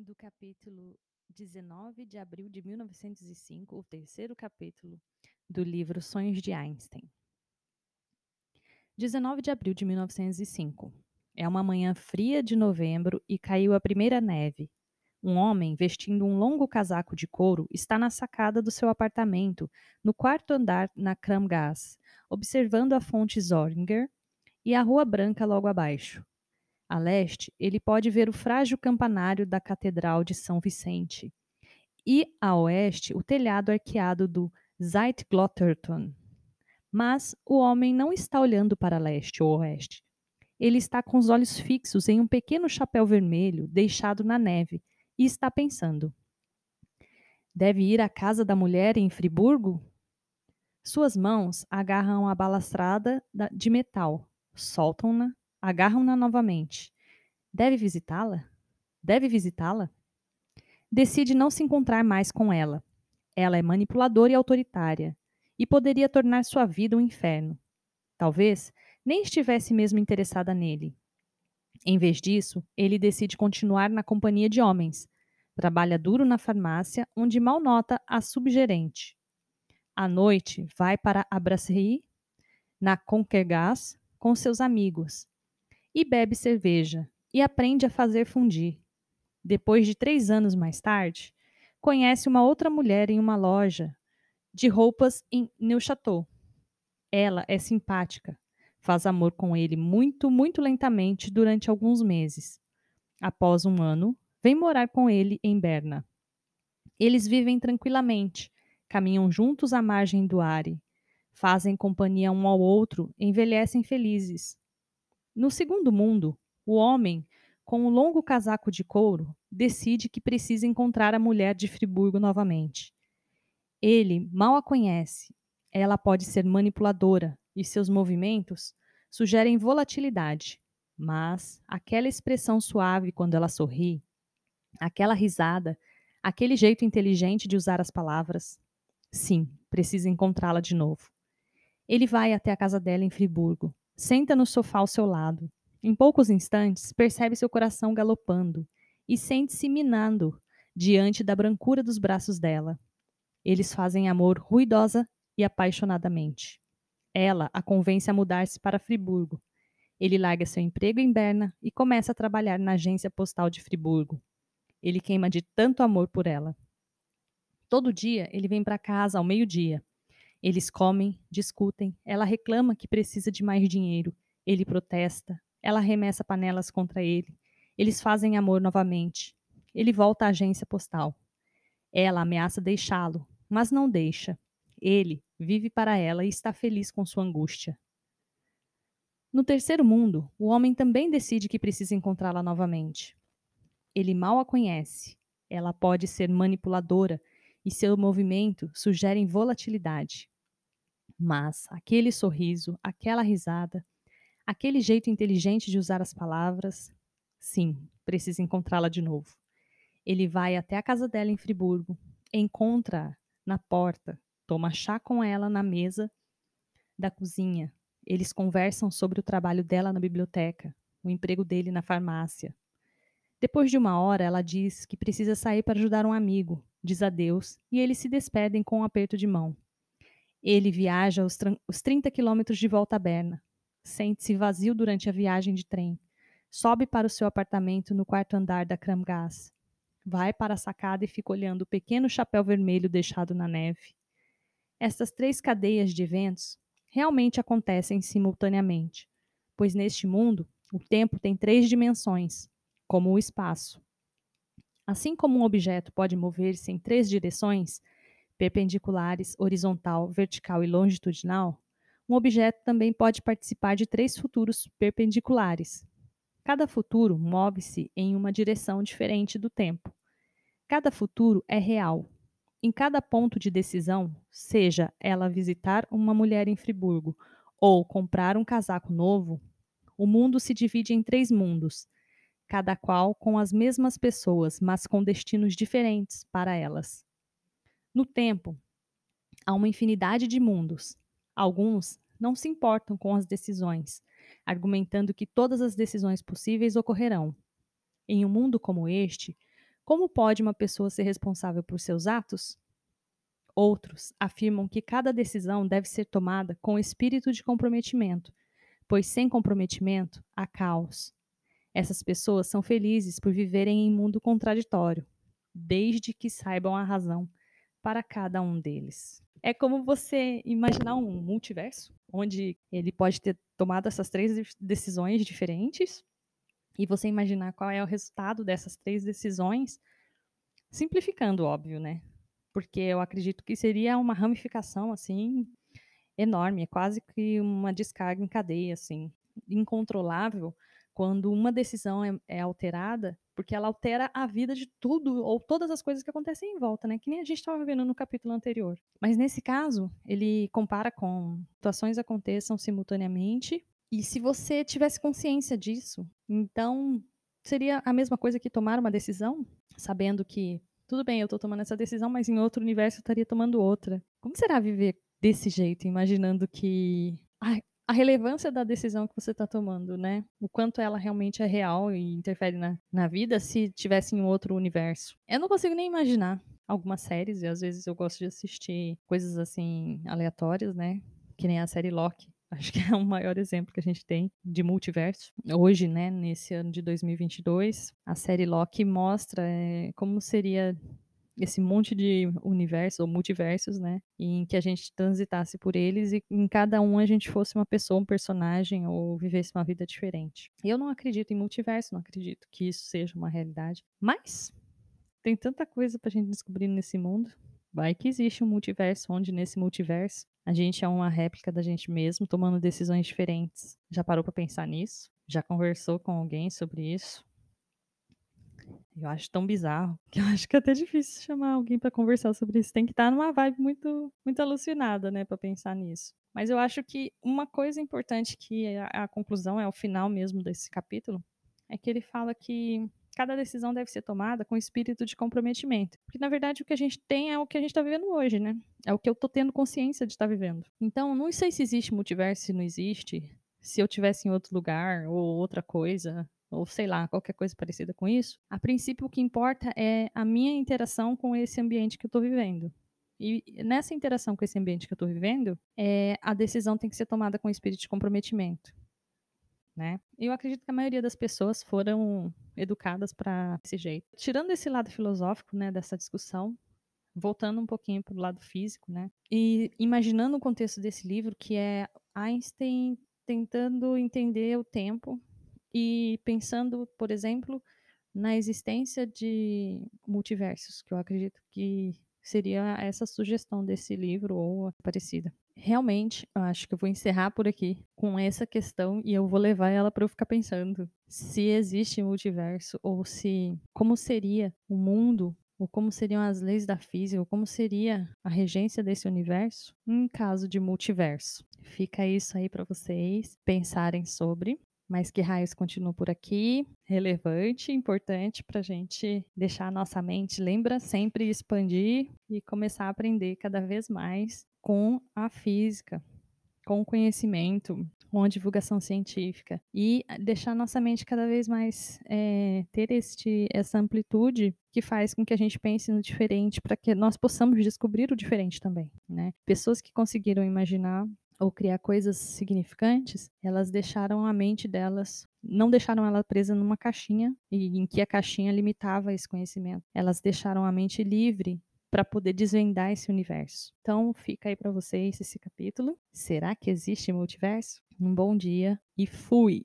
Do capítulo 19 de abril de 1905, o terceiro capítulo do livro Sonhos de Einstein. 19 de abril de 1905. É uma manhã fria de novembro e caiu a primeira neve. Um homem vestindo um longo casaco de couro está na sacada do seu apartamento, no quarto andar na Kramgas, observando a fonte Zorninger e a Rua Branca logo abaixo. A leste, ele pode ver o frágil campanário da Catedral de São Vicente. E, a oeste, o telhado arqueado do Zeitglotterton. Mas o homem não está olhando para leste ou oeste. Ele está com os olhos fixos em um pequeno chapéu vermelho deixado na neve e está pensando. Deve ir à casa da mulher em Friburgo? Suas mãos agarram a balastrada de metal, soltam-na Agarram-na novamente. Deve visitá-la? Deve visitá-la? Decide não se encontrar mais com ela. Ela é manipuladora e autoritária, e poderia tornar sua vida um inferno. Talvez nem estivesse mesmo interessada nele. Em vez disso, ele decide continuar na companhia de homens. Trabalha duro na farmácia, onde mal nota a subgerente. À noite, vai para a brasserie, na Conquergas, com seus amigos, e bebe cerveja e aprende a fazer fundir. Depois de três anos mais tarde, conhece uma outra mulher em uma loja de roupas em Neuchâtel. Ela é simpática, faz amor com ele muito, muito lentamente durante alguns meses. Após um ano, vem morar com ele em Berna. Eles vivem tranquilamente, caminham juntos à margem do Are, fazem companhia um ao outro, envelhecem felizes. No segundo mundo, o homem, com um longo casaco de couro, decide que precisa encontrar a mulher de Friburgo novamente. Ele mal a conhece. Ela pode ser manipuladora e seus movimentos sugerem volatilidade, mas aquela expressão suave quando ela sorri, aquela risada, aquele jeito inteligente de usar as palavras. Sim, precisa encontrá-la de novo. Ele vai até a casa dela em Friburgo, Senta no sofá ao seu lado. Em poucos instantes, percebe seu coração galopando e sente-se minando diante da brancura dos braços dela. Eles fazem amor ruidosa e apaixonadamente. Ela a convence a mudar-se para Friburgo. Ele larga seu emprego em Berna e começa a trabalhar na agência postal de Friburgo. Ele queima de tanto amor por ela. Todo dia ele vem para casa ao meio-dia eles comem, discutem, ela reclama que precisa de mais dinheiro, ele protesta, ela arremessa panelas contra ele. Eles fazem amor novamente. Ele volta à agência postal. Ela ameaça deixá-lo, mas não deixa. Ele vive para ela e está feliz com sua angústia. No terceiro mundo, o homem também decide que precisa encontrá-la novamente. Ele mal a conhece. Ela pode ser manipuladora e seu movimento sugerem volatilidade. Mas aquele sorriso, aquela risada, aquele jeito inteligente de usar as palavras, sim, precisa encontrá-la de novo. Ele vai até a casa dela em Friburgo, encontra-a na porta, toma chá com ela na mesa da cozinha. Eles conversam sobre o trabalho dela na biblioteca, o emprego dele na farmácia. Depois de uma hora, ela diz que precisa sair para ajudar um amigo, diz adeus e eles se despedem com um aperto de mão. Ele viaja os, os 30 quilômetros de volta a Berna. Sente-se vazio durante a viagem de trem. Sobe para o seu apartamento no quarto andar da Kramgas. Vai para a sacada e fica olhando o pequeno chapéu vermelho deixado na neve. Estas três cadeias de eventos realmente acontecem simultaneamente, pois neste mundo o tempo tem três dimensões, como o espaço. Assim como um objeto pode mover-se em três direções, perpendiculares, horizontal, vertical e longitudinal, um objeto também pode participar de três futuros perpendiculares. Cada futuro move-se em uma direção diferente do tempo. Cada futuro é real. Em cada ponto de decisão, seja ela visitar uma mulher em Friburgo ou comprar um casaco novo, o mundo se divide em três mundos cada qual com as mesmas pessoas, mas com destinos diferentes para elas. No tempo, há uma infinidade de mundos. Alguns não se importam com as decisões, argumentando que todas as decisões possíveis ocorrerão. Em um mundo como este, como pode uma pessoa ser responsável por seus atos? Outros afirmam que cada decisão deve ser tomada com espírito de comprometimento, pois sem comprometimento há caos. Essas pessoas são felizes por viverem em mundo contraditório, desde que saibam a razão para cada um deles. É como você imaginar um multiverso, onde ele pode ter tomado essas três decisões diferentes, e você imaginar qual é o resultado dessas três decisões, simplificando, óbvio, né? Porque eu acredito que seria uma ramificação, assim, enorme, é quase que uma descarga em cadeia, assim, incontrolável, quando uma decisão é, é, alterada, porque ela altera a vida de tudo ou todas as coisas que acontecem em volta, né? Que nem a gente estava vendo no capítulo anterior. Mas nesse caso, ele compara com situações aconteçam simultaneamente e se você tivesse consciência disso, então seria a mesma coisa que tomar uma decisão, sabendo que tudo bem, eu estou tomando essa decisão, mas em outro universo eu estaria tomando outra. Como será viver desse jeito, imaginando que ai, a relevância da decisão que você está tomando, né? O quanto ela realmente é real e interfere na, na vida se tivesse em outro universo. Eu não consigo nem imaginar algumas séries, e às vezes eu gosto de assistir coisas assim aleatórias, né? Que nem a série Loki. Acho que é o maior exemplo que a gente tem de multiverso. Hoje, né, nesse ano de 2022, a série Loki mostra é, como seria esse monte de universos ou multiversos, né, em que a gente transitasse por eles e em cada um a gente fosse uma pessoa, um personagem ou vivesse uma vida diferente. Eu não acredito em multiverso, não acredito que isso seja uma realidade, mas tem tanta coisa pra gente descobrir nesse mundo. Vai que existe um multiverso onde nesse multiverso a gente é uma réplica da gente mesmo, tomando decisões diferentes. Já parou para pensar nisso? Já conversou com alguém sobre isso? Eu acho tão bizarro que eu acho que é até difícil chamar alguém para conversar sobre isso. Tem que estar tá numa vibe muito, muito alucinada, né, para pensar nisso. Mas eu acho que uma coisa importante que é a, a conclusão é o final mesmo desse capítulo é que ele fala que cada decisão deve ser tomada com espírito de comprometimento. Porque, na verdade, o que a gente tem é o que a gente está vivendo hoje, né? É o que eu estou tendo consciência de estar tá vivendo. Então, não sei se existe multiverso, se não existe, se eu tivesse em outro lugar ou outra coisa, ou sei lá, qualquer coisa parecida com isso, a princípio o que importa é a minha interação com esse ambiente que eu estou vivendo. E nessa interação com esse ambiente que eu estou vivendo, é, a decisão tem que ser tomada com espírito de comprometimento. Né? Eu acredito que a maioria das pessoas foram educadas para esse jeito. Tirando esse lado filosófico, né, dessa discussão, voltando um pouquinho para o lado físico, né, e imaginando o contexto desse livro, que é Einstein tentando entender o tempo e pensando, por exemplo, na existência de multiversos, que eu acredito que seria essa sugestão desse livro ou parecida. Realmente, eu acho que eu vou encerrar por aqui com essa questão e eu vou levar ela para eu ficar pensando se existe multiverso ou se como seria o mundo ou como seriam as leis da física, ou como seria a regência desse universo em caso de multiverso. Fica isso aí para vocês pensarem sobre mas que raios continua por aqui, relevante, importante para a gente deixar a nossa mente, lembra, sempre expandir e começar a aprender cada vez mais com a física, com o conhecimento, com a divulgação científica e deixar nossa mente cada vez mais é, ter este, essa amplitude que faz com que a gente pense no diferente para que nós possamos descobrir o diferente também, né? Pessoas que conseguiram imaginar ou criar coisas significantes, elas deixaram a mente delas, não deixaram ela presa numa caixinha e em que a caixinha limitava esse conhecimento. Elas deixaram a mente livre para poder desvendar esse universo. Então, fica aí para vocês esse capítulo. Será que existe multiverso? Um bom dia e fui.